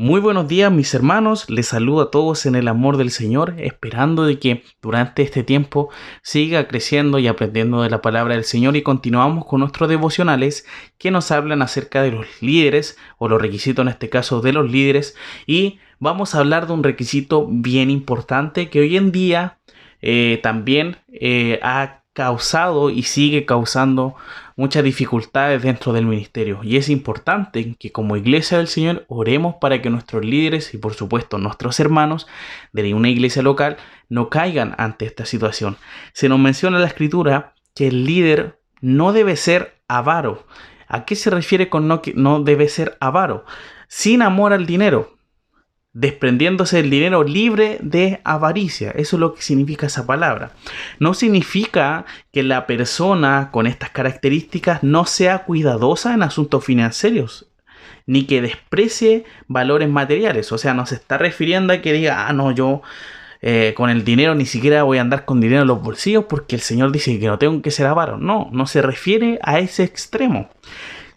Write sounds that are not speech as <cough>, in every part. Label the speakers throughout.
Speaker 1: Muy buenos días mis hermanos, les saludo a todos en el amor del Señor, esperando de que durante este tiempo siga creciendo y aprendiendo de la palabra del Señor y continuamos con nuestros devocionales que nos hablan acerca de los líderes o los requisitos en este caso de los líderes. Y vamos a hablar de un requisito bien importante que hoy en día eh, también eh, ha causado y sigue causando muchas dificultades dentro del ministerio. Y es importante que como iglesia del Señor oremos para que nuestros líderes y por supuesto nuestros hermanos de una iglesia local no caigan ante esta situación. Se nos menciona en la escritura que el líder no debe ser avaro. ¿A qué se refiere con no, que no debe ser avaro? Sin amor al dinero desprendiéndose del dinero libre de avaricia. Eso es lo que significa esa palabra. No significa que la persona con estas características no sea cuidadosa en asuntos financieros, ni que desprecie valores materiales. O sea, no se está refiriendo a que diga, ah, no, yo eh, con el dinero ni siquiera voy a andar con dinero en los bolsillos porque el Señor dice que no tengo que ser avaro. No, no se refiere a ese extremo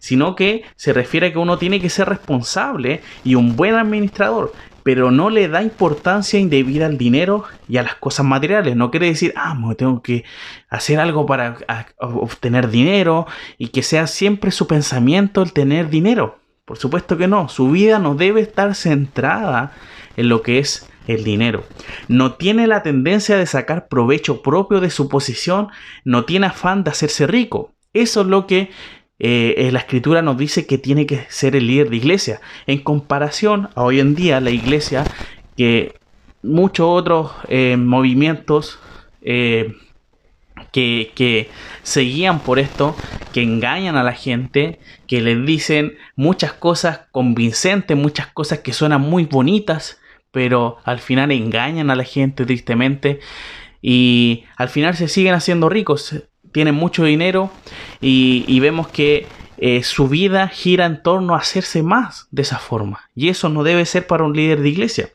Speaker 1: sino que se refiere a que uno tiene que ser responsable y un buen administrador pero no le da importancia indebida al dinero y a las cosas materiales. No quiere decir, ah, tengo que hacer algo para obtener dinero y que sea siempre su pensamiento el tener dinero. Por supuesto que no, su vida no debe estar centrada en lo que es el dinero. No tiene la tendencia de sacar provecho propio de su posición, no tiene afán de hacerse rico. Eso es lo que eh, la escritura nos dice que tiene que ser el líder de iglesia. En comparación a hoy en día, la iglesia, que muchos otros eh, movimientos eh, que, que se guían por esto, que engañan a la gente, que les dicen muchas cosas convincentes, muchas cosas que suenan muy bonitas, pero al final engañan a la gente tristemente y al final se siguen haciendo ricos tienen mucho dinero y, vemos que eh, su vida gira en torno a hacerse más de esa forma. Y eso no debe ser para un líder de iglesia.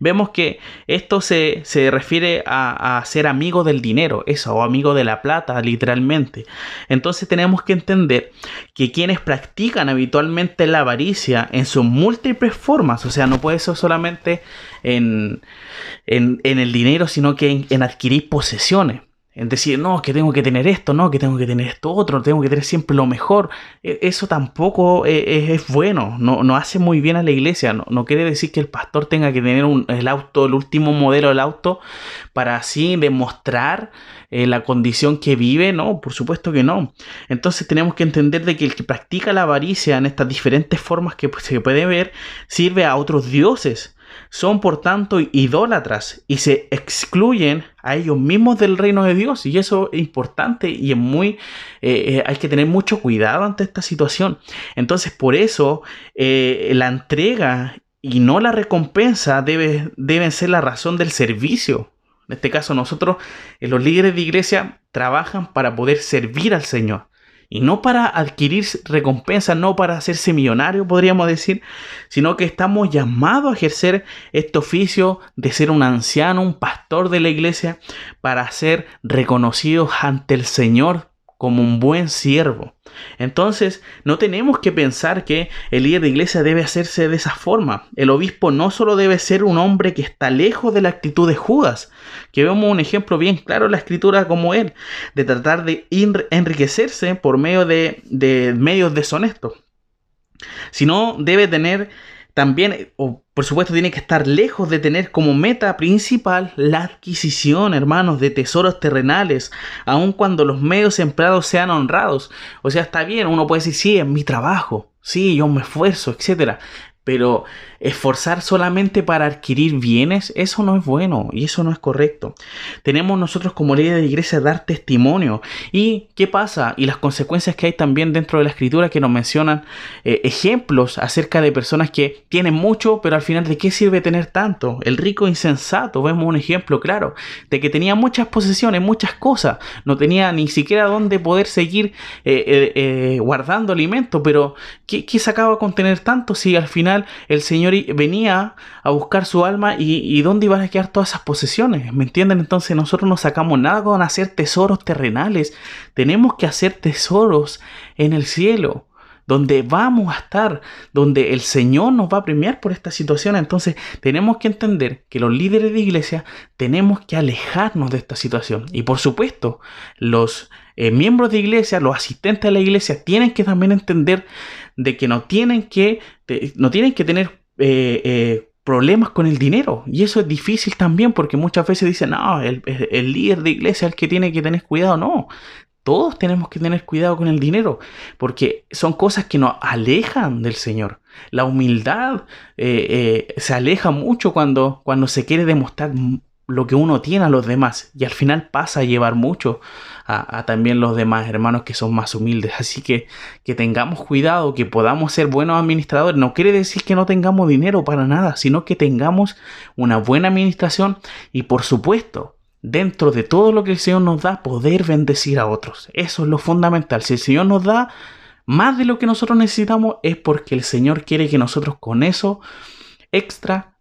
Speaker 1: Vemos que esto se, refiere a, a, ser amigo del dinero, eso, o amigo de la plata, literalmente. Entonces tenemos que entender que quienes practican habitualmente la avaricia en sus múltiples formas, o sea, no puede ser solamente en, en, el dinero, sino que en adquirir posesiones en decir, no, que tengo que tener esto, no, que tengo que tener esto otro, tengo que tener siempre lo mejor. E, eso tampoco e, es, bueno, no, no, hace muy bien a la iglesia. No, quiere decir que el pastor tenga que tener el auto, el último modelo del auto, para así demostrar eh, la condición que vive. No, por supuesto que no. Entonces tenemos que entender de que el que practica la avaricia en estas diferentes formas que se puede ver, sirve a otros dioses son por tanto idólatras y se excluyen a ellos mismos del reino de Dios. Y eso es importante y es muy, eh, eh, hay que tener mucho cuidado ante esta situación. Entonces por eso eh, la entrega y no la recompensa debe, deben ser la razón del servicio. En este caso nosotros, los líderes de iglesia, trabajan para poder servir al Señor. Y no para adquirir recompensa, no para hacerse millonario, podríamos decir, sino que estamos llamados a ejercer este oficio de ser un anciano, un pastor de la iglesia, para ser reconocidos ante el Señor como un buen siervo. Entonces, no tenemos que pensar que el líder de iglesia debe hacerse de esa forma. El obispo no solo debe ser un hombre que está lejos de la actitud de Judas, que vemos un ejemplo bien claro en la escritura como él, de tratar de enriquecerse por medio de, medios deshonestos, sino debe tener también, por supuesto, tiene que estar lejos de tener como meta principal la adquisición, hermanos, de tesoros terrenales, aun cuando los medios empleados sean honrados. O sea, está bien, uno puede decir, sí, es mi trabajo, sí, yo me esfuerzo, etcétera. Pero esforzar solamente para adquirir bienes, eso no es bueno y eso no es correcto. Tenemos nosotros como ley de iglesia dar testimonio. ¿Y qué pasa? Y las consecuencias que hay también dentro de la escritura que nos mencionan eh, ejemplos acerca de personas que tienen mucho, pero al final de qué sirve tener tanto. El rico insensato, vemos un ejemplo claro, de que tenía muchas posesiones, muchas cosas, no tenía ni siquiera dónde poder seguir eh, eh, guardando alimento, pero ¿qué, ¿qué sacaba con tener tanto si al final el Señor venía a buscar su alma y, dónde iban a quedar todas esas posesiones. ¿Me entienden? Entonces nosotros no sacamos nada con hacer tesoros terrenales. Tenemos que hacer tesoros en el cielo. donde vamos a estar, donde el Señor nos va a premiar por esta situación. Entonces tenemos que entender que los líderes de iglesia tenemos que alejarnos de esta situación. Y por supuesto, los eh, miembros de iglesia, los asistentes de la iglesia, tienen que también entender de que no tienen que, no tienen que tener... Eh, eh, problemas con el dinero. Y eso es difícil también porque muchas veces dicen, no, el, el, líder de iglesia es el que tiene que tener cuidado. No, todos tenemos que tener cuidado con el dinero, porque son cosas que nos alejan del Señor. La humildad eh, se aleja mucho cuando, cuando se quiere demostrar lo que uno tiene a los demás y al final pasa a llevar mucho a, también los demás hermanos que son más humildes. <laughs> Así que que tengamos cuidado, que podamos ser buenos administradores. No quiere decir que no tengamos dinero para nada, sino que tengamos una buena administración y por supuesto dentro de todo lo que el Señor nos da, poder bendecir a otros. Eso es lo fundamental. Si el Señor nos da más de lo que nosotros necesitamos, es porque el Señor quiere que nosotros con eso extra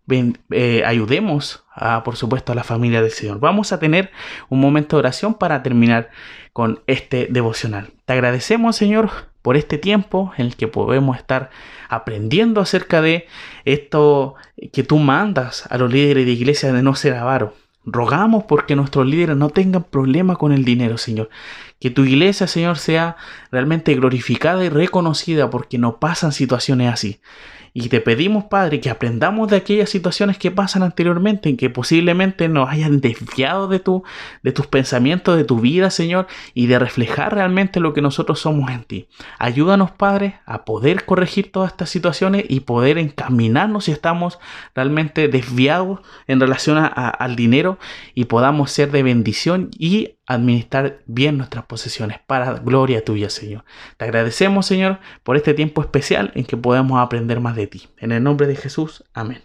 Speaker 1: eh, ayudemos, por supuesto, a la familia del Señor. Vamos a tener un momento de oración para terminar con este devocional. Te agradecemos, Señor, por este tiempo en el que podemos estar aprendiendo acerca de esto que tú mandas a los líderes de iglesia de no ser avaro Rogamos porque nuestros líderes no tengan problema con el dinero, Señor. Que tu iglesia, Señor, sea realmente glorificada y reconocida porque no pasan situaciones así. Y te pedimos, Padre, que aprendamos de aquellas situaciones que pasan anteriormente, en que posiblemente nos hayan desviado de, tu, de tus pensamientos, de tu vida, Señor, y de reflejar realmente lo que nosotros somos en ti. Ayúdanos, Padre, a poder corregir todas estas situaciones y poder encaminarnos si estamos realmente desviados en relación al dinero y podamos ser de bendición y administrar bien nuestras posesiones para gloria tuya, Señor. Te agradecemos, Señor, por este tiempo especial en que podamos aprender más de ti. En el nombre de Jesús, amén.